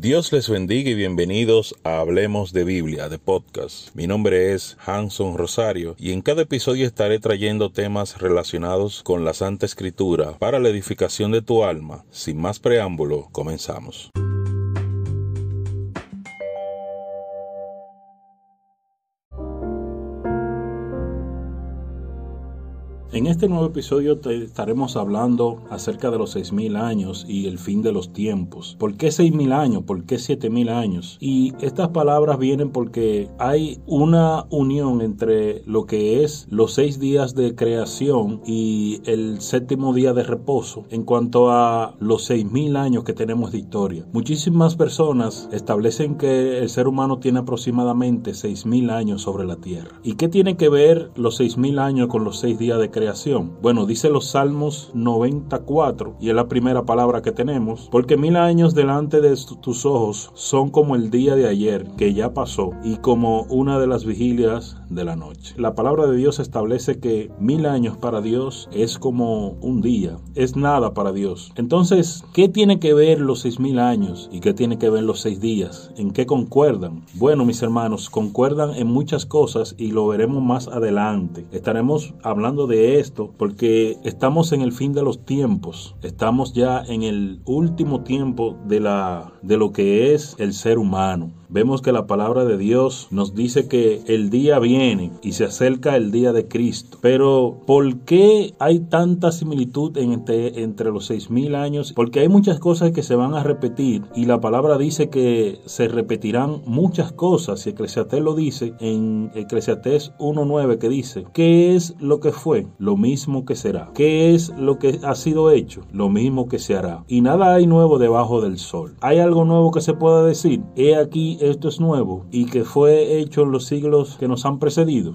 Dios les bendiga y bienvenidos a Hablemos de Biblia, de podcast. Mi nombre es Hanson Rosario y en cada episodio estaré trayendo temas relacionados con la Santa Escritura para la edificación de tu alma. Sin más preámbulo, comenzamos. En este nuevo episodio te estaremos hablando acerca de los 6.000 años y el fin de los tiempos. ¿Por qué 6.000 años? ¿Por qué 7.000 años? Y estas palabras vienen porque hay una unión entre lo que es los seis días de creación y el séptimo día de reposo en cuanto a los 6.000 años que tenemos de historia. Muchísimas personas establecen que el ser humano tiene aproximadamente 6.000 años sobre la tierra. ¿Y qué tiene que ver los 6.000 años con los seis días de creación? Creación. Bueno, dice los Salmos 94, y es la primera palabra que tenemos, porque mil años delante de tus ojos son como el día de ayer, que ya pasó, y como una de las vigilias de la noche. La palabra de Dios establece que mil años para Dios es como un día, es nada para Dios. Entonces, ¿qué tiene que ver los seis mil años y qué tiene que ver los seis días? ¿En qué concuerdan? Bueno, mis hermanos, concuerdan en muchas cosas y lo veremos más adelante. Estaremos hablando de esto porque estamos en el fin de los tiempos, estamos ya en el último tiempo de, la, de lo que es el ser humano vemos que la palabra de Dios nos dice que el día viene y se acerca el día de Cristo. Pero ¿por qué hay tanta similitud entre, entre los seis mil años? Porque hay muchas cosas que se van a repetir y la palabra dice que se repetirán muchas cosas. Y Eclesiastés lo dice en Eclesiastés 1.9 que dice, ¿qué es lo que fue? Lo mismo que será. ¿Qué es lo que ha sido hecho? Lo mismo que se hará. Y nada hay nuevo debajo del sol. ¿Hay algo nuevo que se pueda decir? He aquí esto es nuevo y que fue hecho en los siglos que nos han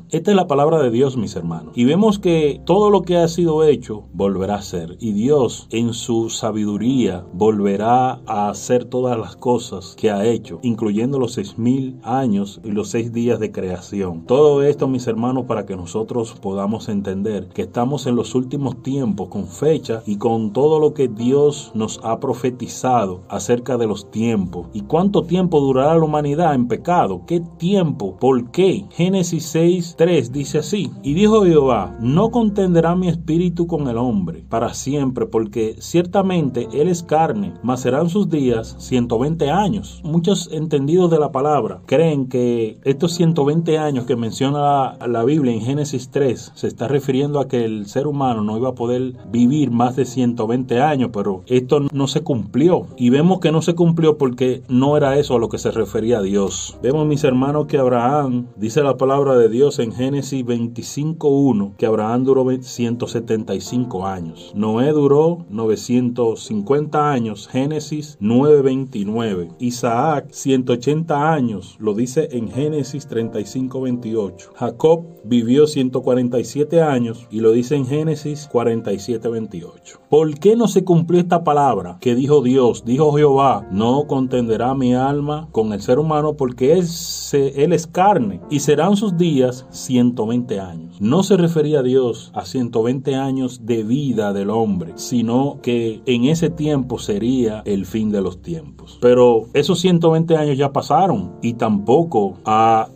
Esta es la palabra de Dios, mis hermanos. Y vemos que todo lo que ha sido hecho volverá a ser. Y Dios en su sabiduría volverá a hacer todas las cosas que ha hecho, incluyendo los seis mil años y los seis días de creación. Todo esto, mis hermanos, para que nosotros podamos entender que estamos en los últimos tiempos con fecha y con todo lo que Dios nos ha profetizado acerca de los tiempos y cuánto tiempo durará la humanidad en pecado. ¿Qué tiempo? ¿Por qué? Génesis 6, 3 dice así. Y dijo Jehová, no contenderá mi espíritu con el hombre para siempre, porque ciertamente él es carne, mas serán sus días 120 años. Muchos entendidos de la palabra creen que estos 120 años que menciona la, Biblia en Génesis 3 se está refiriendo a que el ser humano no iba a poder vivir más de 120 años, pero esto no se cumplió. Y vemos que no se cumplió porque no era eso a lo que se refería a Dios. Vemos, mis hermanos, que Abraham, dice la palabra de Dios en Génesis 25.1, que Abraham duró 175 años. Noé duró 950 años, Génesis 9.29. Isaac, 180 años, lo dice en Génesis 35.28. Jacob vivió 147 años y lo dice en Génesis 47.28. ¿Por qué no se cumplió esta palabra que dijo Dios, dijo Jehová, no contenderá mi alma con el ser humano porque él, él es carne y serán sus días 120 años. No se refería a Dios a 120 años de vida del hombre, sino que en ese tiempo sería el fin de los tiempos. Pero esos 120 años ya pasaron y tampoco ha,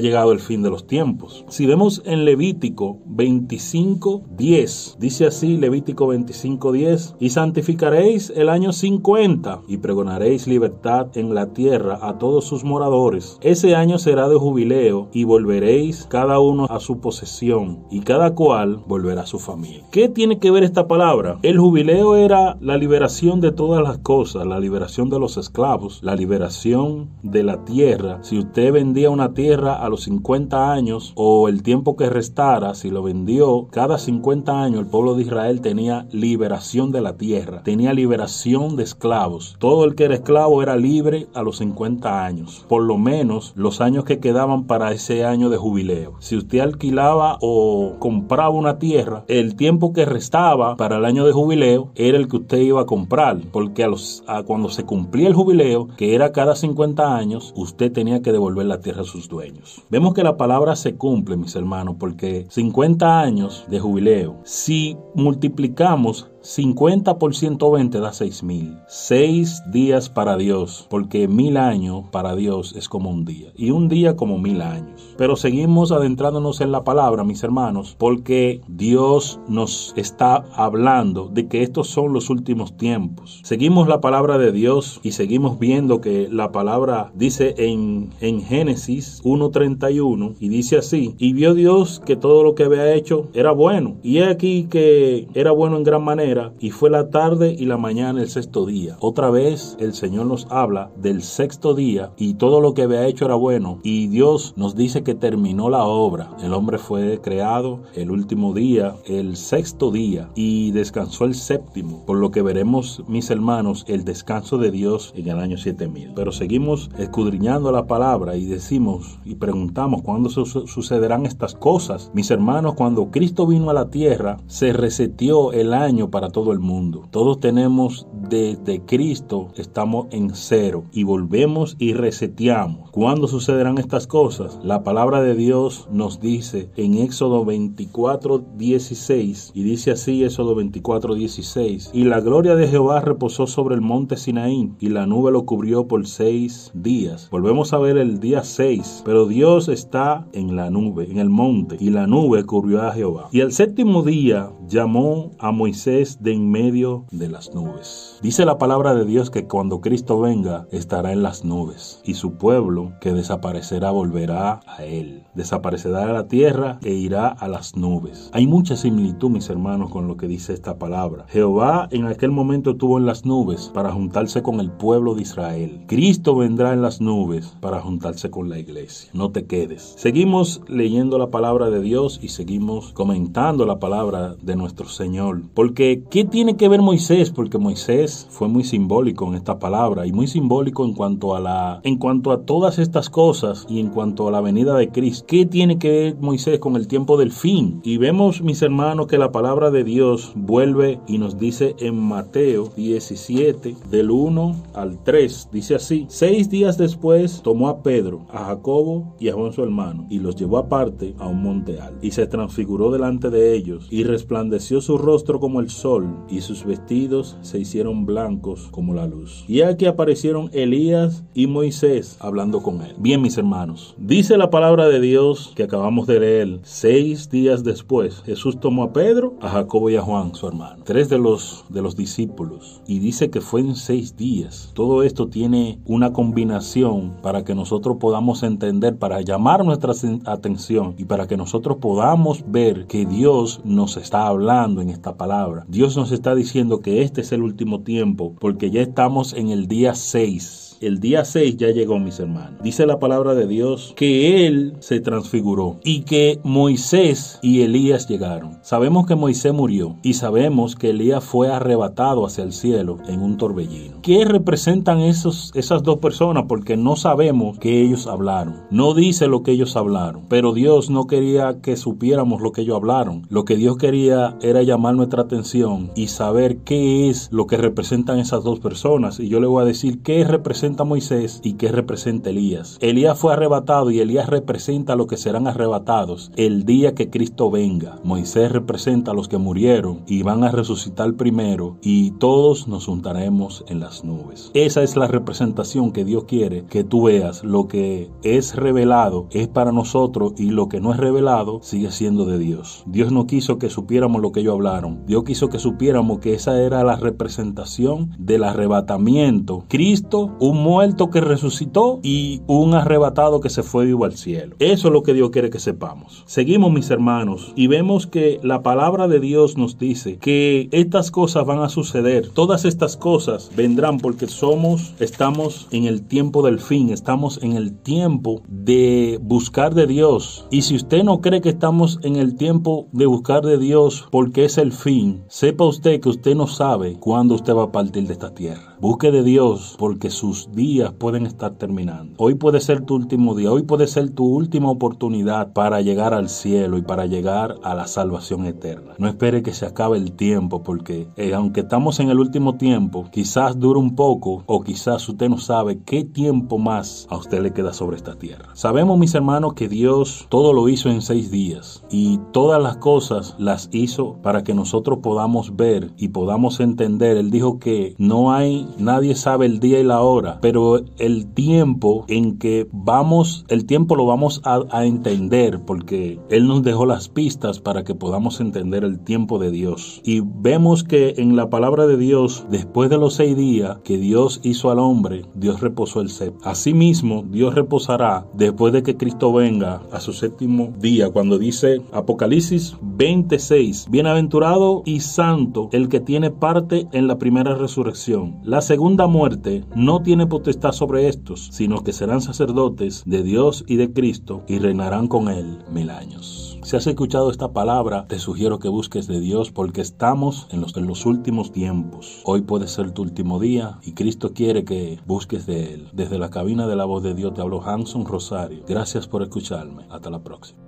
llegado el fin de los tiempos. Si vemos en Levítico 25, 10, dice así Levítico 25, 10, y santificaréis el año 50 y pregonaréis libertad en la tierra a todos sus moradores. Ese año será de jubileo y volveréis cada uno a su posesión y cada cual volverá a su familia. ¿Qué tiene que ver esta palabra? El jubileo era la liberación de todas las cosas, la liberación de los esclavos, la liberación de la tierra. Si usted vendía una tierra a los 50 años o el tiempo que restara, si lo vendió cada 50 años, el pueblo de Israel tenía liberación de la tierra, tenía liberación de esclavos. Todo el que era esclavo era libre a los 50 años por lo menos los años que quedaban para ese año de jubileo. Si usted alquilaba o compraba una tierra, el tiempo que restaba para el año de jubileo era el que usted iba a comprar, porque a los, cuando se cumplía el jubileo, que era cada 50 años, usted tenía que devolver la tierra a sus dueños. Vemos que la palabra se cumple, mis hermanos, porque 50 años de jubileo, si multiplicamos 50 por 120 da 6000. Seis días para Dios, porque mil años para Dios es como un día. Y un día como mil años. Pero seguimos adentrándonos en la palabra, mis hermanos, porque Dios nos está hablando de que estos son los últimos tiempos. Seguimos la palabra de Dios y seguimos viendo que la palabra dice en, en Génesis 1.31 y dice así, y vio Dios que todo lo que había hecho era bueno. Y he aquí que era bueno en gran manera y fue la tarde y la mañana el sexto día. Otra vez el Señor nos habla del sexto día y todo lo que había hecho era bueno y Dios nos dice que terminó la obra. El hombre fue creado el último día, el sexto día y descansó el séptimo, por lo que veremos mis hermanos el descanso de Dios en el año 7000. Pero seguimos escudriñando la palabra y decimos y preguntamos cuándo sucederán estas cosas. Mis hermanos, cuando Cristo vino a la tierra, se reseteó el año para todo el mundo. Todos tenemos desde Cristo, estamos en cero y volvemos y reseteamos. ¿Cuándo sucederán estas cosas? La palabra de Dios nos dice en Éxodo 24, 16 y dice así Éxodo 24, 16 y la gloria de Jehová reposó sobre el monte Sinaí y la nube lo cubrió por seis días. Volvemos a ver el día 6, pero Dios está en la nube, en el monte y la nube cubrió a Jehová. Y el séptimo día llamó a Moisés de en medio de las nubes. Dice la palabra de Dios que cuando Cristo venga estará en las nubes y su pueblo que desaparecerá volverá a él. Desaparecerá de la tierra e irá a las nubes. Hay mucha similitud, mis hermanos, con lo que dice esta palabra. Jehová en aquel momento estuvo en las nubes para juntarse con el pueblo de Israel. Cristo vendrá en las nubes para juntarse con la iglesia. No te quedes. Seguimos leyendo la palabra de Dios y seguimos comentando la palabra de nuestro Señor. Porque, ¿qué tiene que ver Moisés? Porque Moisés fue muy simbólico en esta palabra y muy simbólico en cuanto a la en cuanto a todas estas cosas y en cuanto a la venida de Cristo. ¿Qué tiene que ver Moisés con el tiempo del fin? Y vemos, mis hermanos, que la palabra de Dios vuelve y nos dice en Mateo 17 del 1 al 3, dice así: Seis días después tomó a Pedro, a Jacobo y a Juan su hermano y los llevó aparte a un monte alto y se transfiguró delante de ellos y resplandeció su rostro como el sol y sus vestidos se hicieron blancos como la luz. Y aquí aparecieron Elías y Moisés hablando con él. Bien, mis hermanos, dice la palabra de Dios que acabamos de leer. Seis días después, Jesús tomó a Pedro, a Jacobo y a Juan, su hermano, tres de los, de los discípulos, y dice que fue en seis días. Todo esto tiene una combinación para que nosotros podamos entender, para llamar nuestra atención y para que nosotros podamos ver que Dios nos está hablando en esta palabra. Dios nos está diciendo que este es el último tiempo porque ya estamos en el día 6 el día 6 ya llegó, mis hermanos. Dice la palabra de Dios que Él se transfiguró y que Moisés y Elías llegaron. Sabemos que Moisés murió y sabemos que Elías fue arrebatado hacia el cielo en un torbellino. ¿Qué representan esos, esas dos personas? Porque no sabemos que ellos hablaron. No dice lo que ellos hablaron. Pero Dios no quería que supiéramos lo que ellos hablaron. Lo que Dios quería era llamar nuestra atención y saber qué es lo que representan esas dos personas. Y yo le voy a decir qué representa Moisés y qué representa Elías. Elías fue arrebatado y Elías representa a los que serán arrebatados el día que Cristo venga. Moisés representa a los que murieron y van a resucitar primero y todos nos juntaremos en las nubes. Esa es la representación que Dios quiere que tú veas. Lo que es revelado es para nosotros y lo que no es revelado sigue siendo de Dios. Dios no quiso que supiéramos lo que ellos hablaron. Dios quiso que supiéramos que esa era la representación del arrebatamiento. Cristo, muerto que resucitó y un arrebatado que se fue vivo al cielo. Eso es lo que Dios quiere que sepamos. Seguimos mis hermanos y vemos que la palabra de Dios nos dice que estas cosas van a suceder. Todas estas cosas vendrán porque somos, estamos en el tiempo del fin, estamos en el tiempo de buscar de Dios. Y si usted no cree que estamos en el tiempo de buscar de Dios porque es el fin, sepa usted que usted no sabe cuándo usted va a partir de esta tierra. Busque de Dios porque sus días pueden estar terminando. Hoy puede ser tu último día, hoy puede ser tu última oportunidad para llegar al cielo y para llegar a la salvación eterna. No espere que se acabe el tiempo porque eh, aunque estamos en el último tiempo, quizás dure un poco o quizás usted no sabe qué tiempo más a usted le queda sobre esta tierra. Sabemos mis hermanos que Dios todo lo hizo en seis días y todas las cosas las hizo para que nosotros podamos ver y podamos entender. Él dijo que no hay, nadie sabe el día y la hora, pero el tiempo en que vamos, el tiempo lo vamos a, a entender porque Él nos dejó las pistas para que podamos entender el tiempo de Dios. Y vemos que en la palabra de Dios, después de los seis días que Dios hizo al hombre, Dios reposó el séptimo. Asimismo, Dios reposará después de que Cristo venga a su séptimo día, cuando dice Apocalipsis 26, bienaventurado y santo el que tiene parte en la primera resurrección. La segunda muerte no tiene potestad sobre estos, sino que serán sacerdotes de Dios y de Cristo y reinarán con él mil años. Si has escuchado esta palabra, te sugiero que busques de Dios porque estamos en los, últimos tiempos. Hoy puede ser tu último día y Cristo quiere que busques de Él. Desde la cabina de la voz de Dios te hablo Hanson Rosario. Gracias por escucharme. Hasta la próxima.